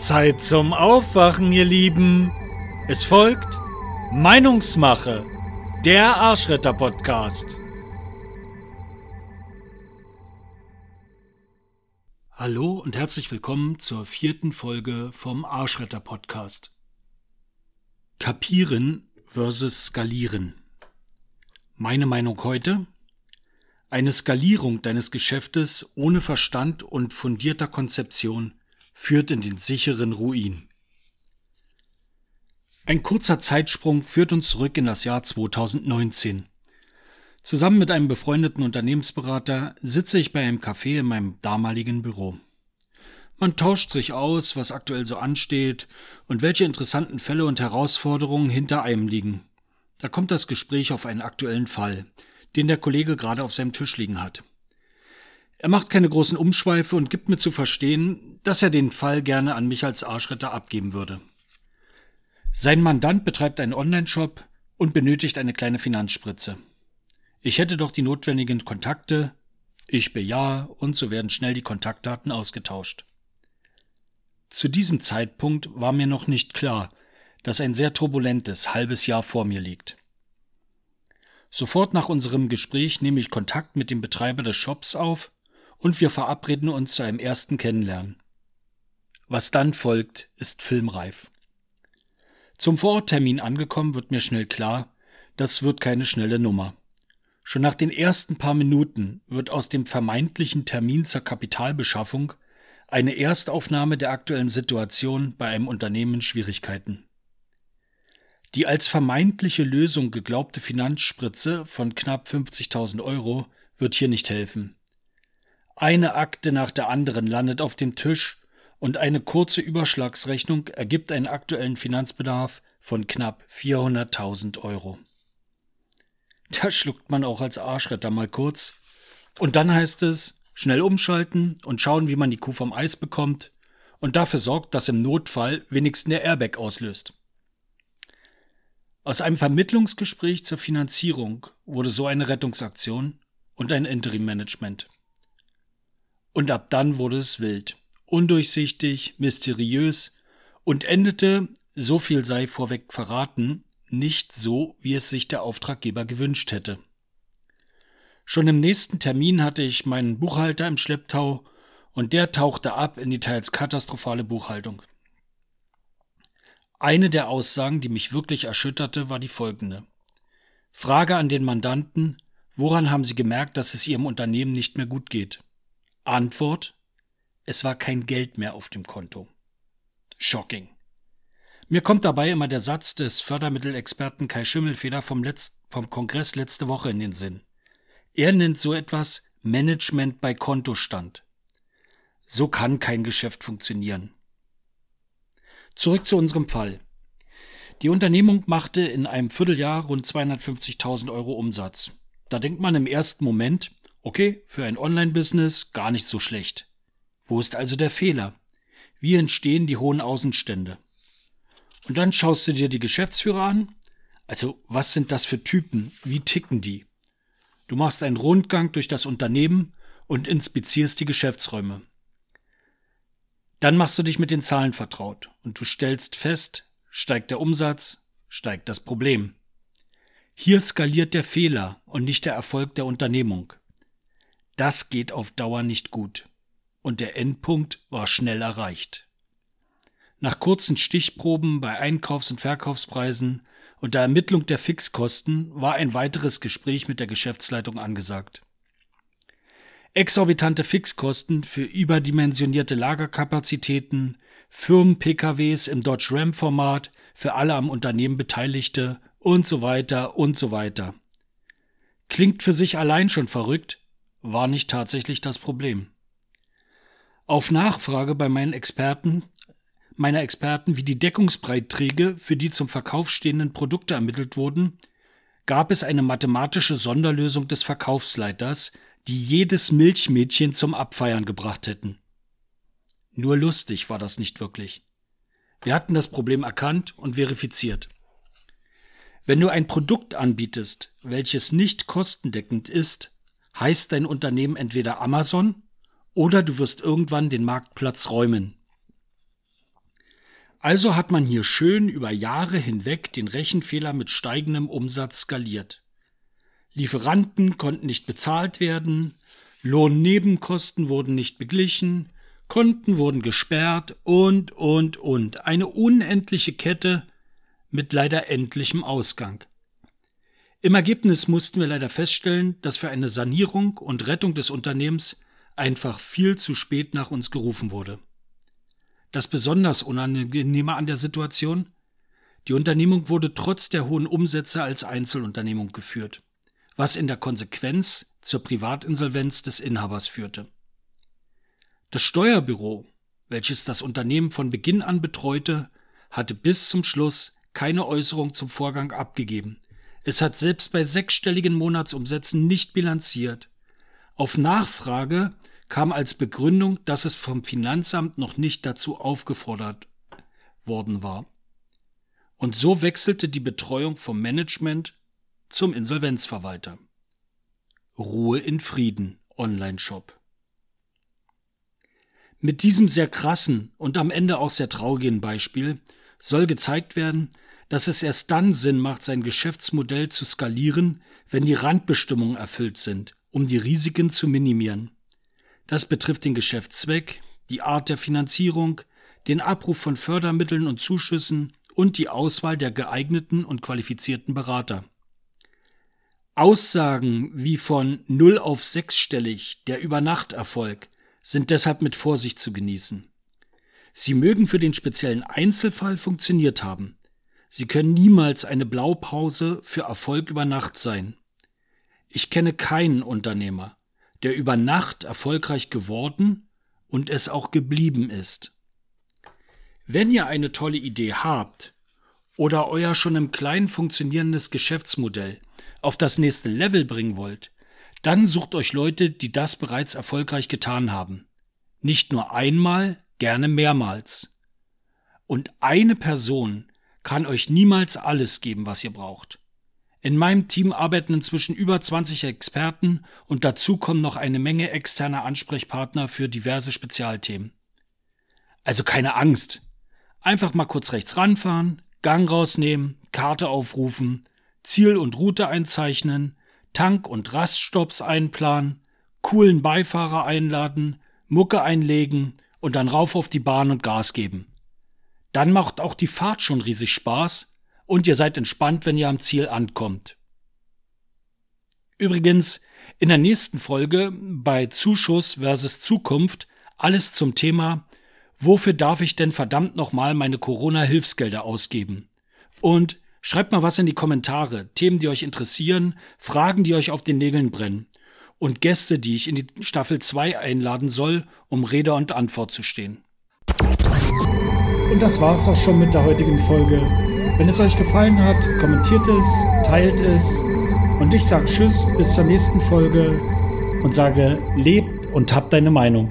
Zeit zum Aufwachen, ihr Lieben. Es folgt Meinungsmache, der Arschretter-Podcast. Hallo und herzlich willkommen zur vierten Folge vom Arschretter-Podcast. Kapieren versus Skalieren. Meine Meinung heute? Eine Skalierung deines Geschäftes ohne Verstand und fundierter Konzeption führt in den sicheren Ruin. Ein kurzer Zeitsprung führt uns zurück in das Jahr 2019. Zusammen mit einem befreundeten Unternehmensberater sitze ich bei einem Café in meinem damaligen Büro. Man tauscht sich aus, was aktuell so ansteht und welche interessanten Fälle und Herausforderungen hinter einem liegen. Da kommt das Gespräch auf einen aktuellen Fall, den der Kollege gerade auf seinem Tisch liegen hat. Er macht keine großen Umschweife und gibt mir zu verstehen, dass er den Fall gerne an mich als Arschretter abgeben würde. Sein Mandant betreibt einen Online-Shop und benötigt eine kleine Finanzspritze. Ich hätte doch die notwendigen Kontakte, ich bejahe und so werden schnell die Kontaktdaten ausgetauscht. Zu diesem Zeitpunkt war mir noch nicht klar, dass ein sehr turbulentes halbes Jahr vor mir liegt. Sofort nach unserem Gespräch nehme ich Kontakt mit dem Betreiber des Shops auf und wir verabreden uns zu einem ersten Kennenlernen. Was dann folgt, ist filmreif. Zum Vororttermin angekommen wird mir schnell klar, das wird keine schnelle Nummer. Schon nach den ersten paar Minuten wird aus dem vermeintlichen Termin zur Kapitalbeschaffung eine Erstaufnahme der aktuellen Situation bei einem Unternehmen Schwierigkeiten. Die als vermeintliche Lösung geglaubte Finanzspritze von knapp 50.000 Euro wird hier nicht helfen. Eine Akte nach der anderen landet auf dem Tisch und eine kurze Überschlagsrechnung ergibt einen aktuellen Finanzbedarf von knapp 400.000 Euro. Da schluckt man auch als Arschretter mal kurz. Und dann heißt es, schnell umschalten und schauen, wie man die Kuh vom Eis bekommt und dafür sorgt, dass im Notfall wenigstens der Airbag auslöst. Aus einem Vermittlungsgespräch zur Finanzierung wurde so eine Rettungsaktion und ein Interim-Management. Und ab dann wurde es wild, undurchsichtig, mysteriös und endete, so viel sei vorweg verraten, nicht so, wie es sich der Auftraggeber gewünscht hätte. Schon im nächsten Termin hatte ich meinen Buchhalter im Schlepptau und der tauchte ab in die teils katastrophale Buchhaltung. Eine der Aussagen, die mich wirklich erschütterte, war die folgende. Frage an den Mandanten, woran haben Sie gemerkt, dass es Ihrem Unternehmen nicht mehr gut geht? Antwort Es war kein Geld mehr auf dem Konto. Shocking. Mir kommt dabei immer der Satz des Fördermittelexperten Kai Schimmelfeder vom, Letz vom Kongress letzte Woche in den Sinn. Er nennt so etwas Management bei Kontostand. So kann kein Geschäft funktionieren. Zurück zu unserem Fall. Die Unternehmung machte in einem Vierteljahr rund 250.000 Euro Umsatz. Da denkt man im ersten Moment, Okay, für ein Online-Business gar nicht so schlecht. Wo ist also der Fehler? Wie entstehen die hohen Außenstände? Und dann schaust du dir die Geschäftsführer an. Also, was sind das für Typen? Wie ticken die? Du machst einen Rundgang durch das Unternehmen und inspizierst die Geschäftsräume. Dann machst du dich mit den Zahlen vertraut und du stellst fest, steigt der Umsatz, steigt das Problem. Hier skaliert der Fehler und nicht der Erfolg der Unternehmung. Das geht auf Dauer nicht gut. Und der Endpunkt war schnell erreicht. Nach kurzen Stichproben bei Einkaufs- und Verkaufspreisen und der Ermittlung der Fixkosten war ein weiteres Gespräch mit der Geschäftsleitung angesagt. Exorbitante Fixkosten für überdimensionierte Lagerkapazitäten, Firmen-PKWs im Dodge Ram-Format für alle am Unternehmen Beteiligte und so weiter und so weiter. Klingt für sich allein schon verrückt, war nicht tatsächlich das Problem. Auf Nachfrage bei meinen Experten, meiner Experten, wie die Deckungsbreitträge für die zum Verkauf stehenden Produkte ermittelt wurden, gab es eine mathematische Sonderlösung des Verkaufsleiters, die jedes Milchmädchen zum Abfeiern gebracht hätten. Nur lustig war das nicht wirklich. Wir hatten das Problem erkannt und verifiziert. Wenn du ein Produkt anbietest, welches nicht kostendeckend ist, heißt dein Unternehmen entweder Amazon oder du wirst irgendwann den Marktplatz räumen. Also hat man hier schön über Jahre hinweg den Rechenfehler mit steigendem Umsatz skaliert. Lieferanten konnten nicht bezahlt werden, Lohnnebenkosten wurden nicht beglichen, Konten wurden gesperrt und, und, und. Eine unendliche Kette mit leider endlichem Ausgang. Im Ergebnis mussten wir leider feststellen, dass für eine Sanierung und Rettung des Unternehmens einfach viel zu spät nach uns gerufen wurde. Das besonders Unangenehme an der Situation? Die Unternehmung wurde trotz der hohen Umsätze als Einzelunternehmung geführt, was in der Konsequenz zur Privatinsolvenz des Inhabers führte. Das Steuerbüro, welches das Unternehmen von Beginn an betreute, hatte bis zum Schluss keine Äußerung zum Vorgang abgegeben. Es hat selbst bei sechsstelligen Monatsumsätzen nicht bilanziert. Auf Nachfrage kam als Begründung, dass es vom Finanzamt noch nicht dazu aufgefordert worden war. Und so wechselte die Betreuung vom Management zum Insolvenzverwalter. Ruhe in Frieden, Online-Shop. Mit diesem sehr krassen und am Ende auch sehr traurigen Beispiel soll gezeigt werden, dass es erst dann Sinn macht, sein Geschäftsmodell zu skalieren, wenn die Randbestimmungen erfüllt sind, um die Risiken zu minimieren. Das betrifft den Geschäftszweck, die Art der Finanzierung, den Abruf von Fördermitteln und Zuschüssen und die Auswahl der geeigneten und qualifizierten Berater. Aussagen wie von null auf sechsstellig der Übernachterfolg sind deshalb mit Vorsicht zu genießen. Sie mögen für den speziellen Einzelfall funktioniert haben. Sie können niemals eine Blaupause für Erfolg über Nacht sein. Ich kenne keinen Unternehmer, der über Nacht erfolgreich geworden und es auch geblieben ist. Wenn ihr eine tolle Idee habt oder euer schon im Kleinen funktionierendes Geschäftsmodell auf das nächste Level bringen wollt, dann sucht euch Leute, die das bereits erfolgreich getan haben. Nicht nur einmal, gerne mehrmals. Und eine Person kann euch niemals alles geben, was ihr braucht. In meinem Team arbeiten inzwischen über 20 Experten und dazu kommen noch eine Menge externer Ansprechpartner für diverse Spezialthemen. Also keine Angst. Einfach mal kurz rechts ranfahren, Gang rausnehmen, Karte aufrufen, Ziel und Route einzeichnen, Tank- und Raststops einplanen, coolen Beifahrer einladen, Mucke einlegen und dann rauf auf die Bahn und Gas geben. Dann macht auch die Fahrt schon riesig Spaß und ihr seid entspannt, wenn ihr am Ziel ankommt. Übrigens, in der nächsten Folge bei Zuschuss versus Zukunft alles zum Thema Wofür darf ich denn verdammt nochmal meine Corona-Hilfsgelder ausgeben? Und Schreibt mal was in die Kommentare, Themen, die euch interessieren, Fragen, die euch auf den Nägeln brennen und Gäste, die ich in die Staffel 2 einladen soll, um Rede und Antwort zu stehen. Und das war's auch schon mit der heutigen Folge. Wenn es euch gefallen hat, kommentiert es, teilt es und ich sage Tschüss bis zur nächsten Folge und sage, lebt und habt deine Meinung.